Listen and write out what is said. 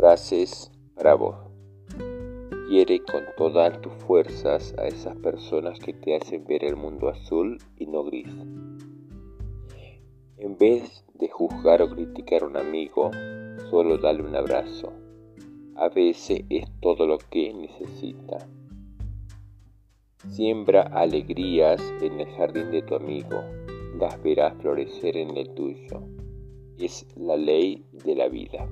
Frases para vos. Quiere con todas tus fuerzas a esas personas que te hacen ver el mundo azul y no gris. En vez de juzgar o criticar a un amigo, solo dale un abrazo. A veces es todo lo que necesita. Siembra alegrías en el jardín de tu amigo, las verás florecer en el tuyo. Es la ley de la vida.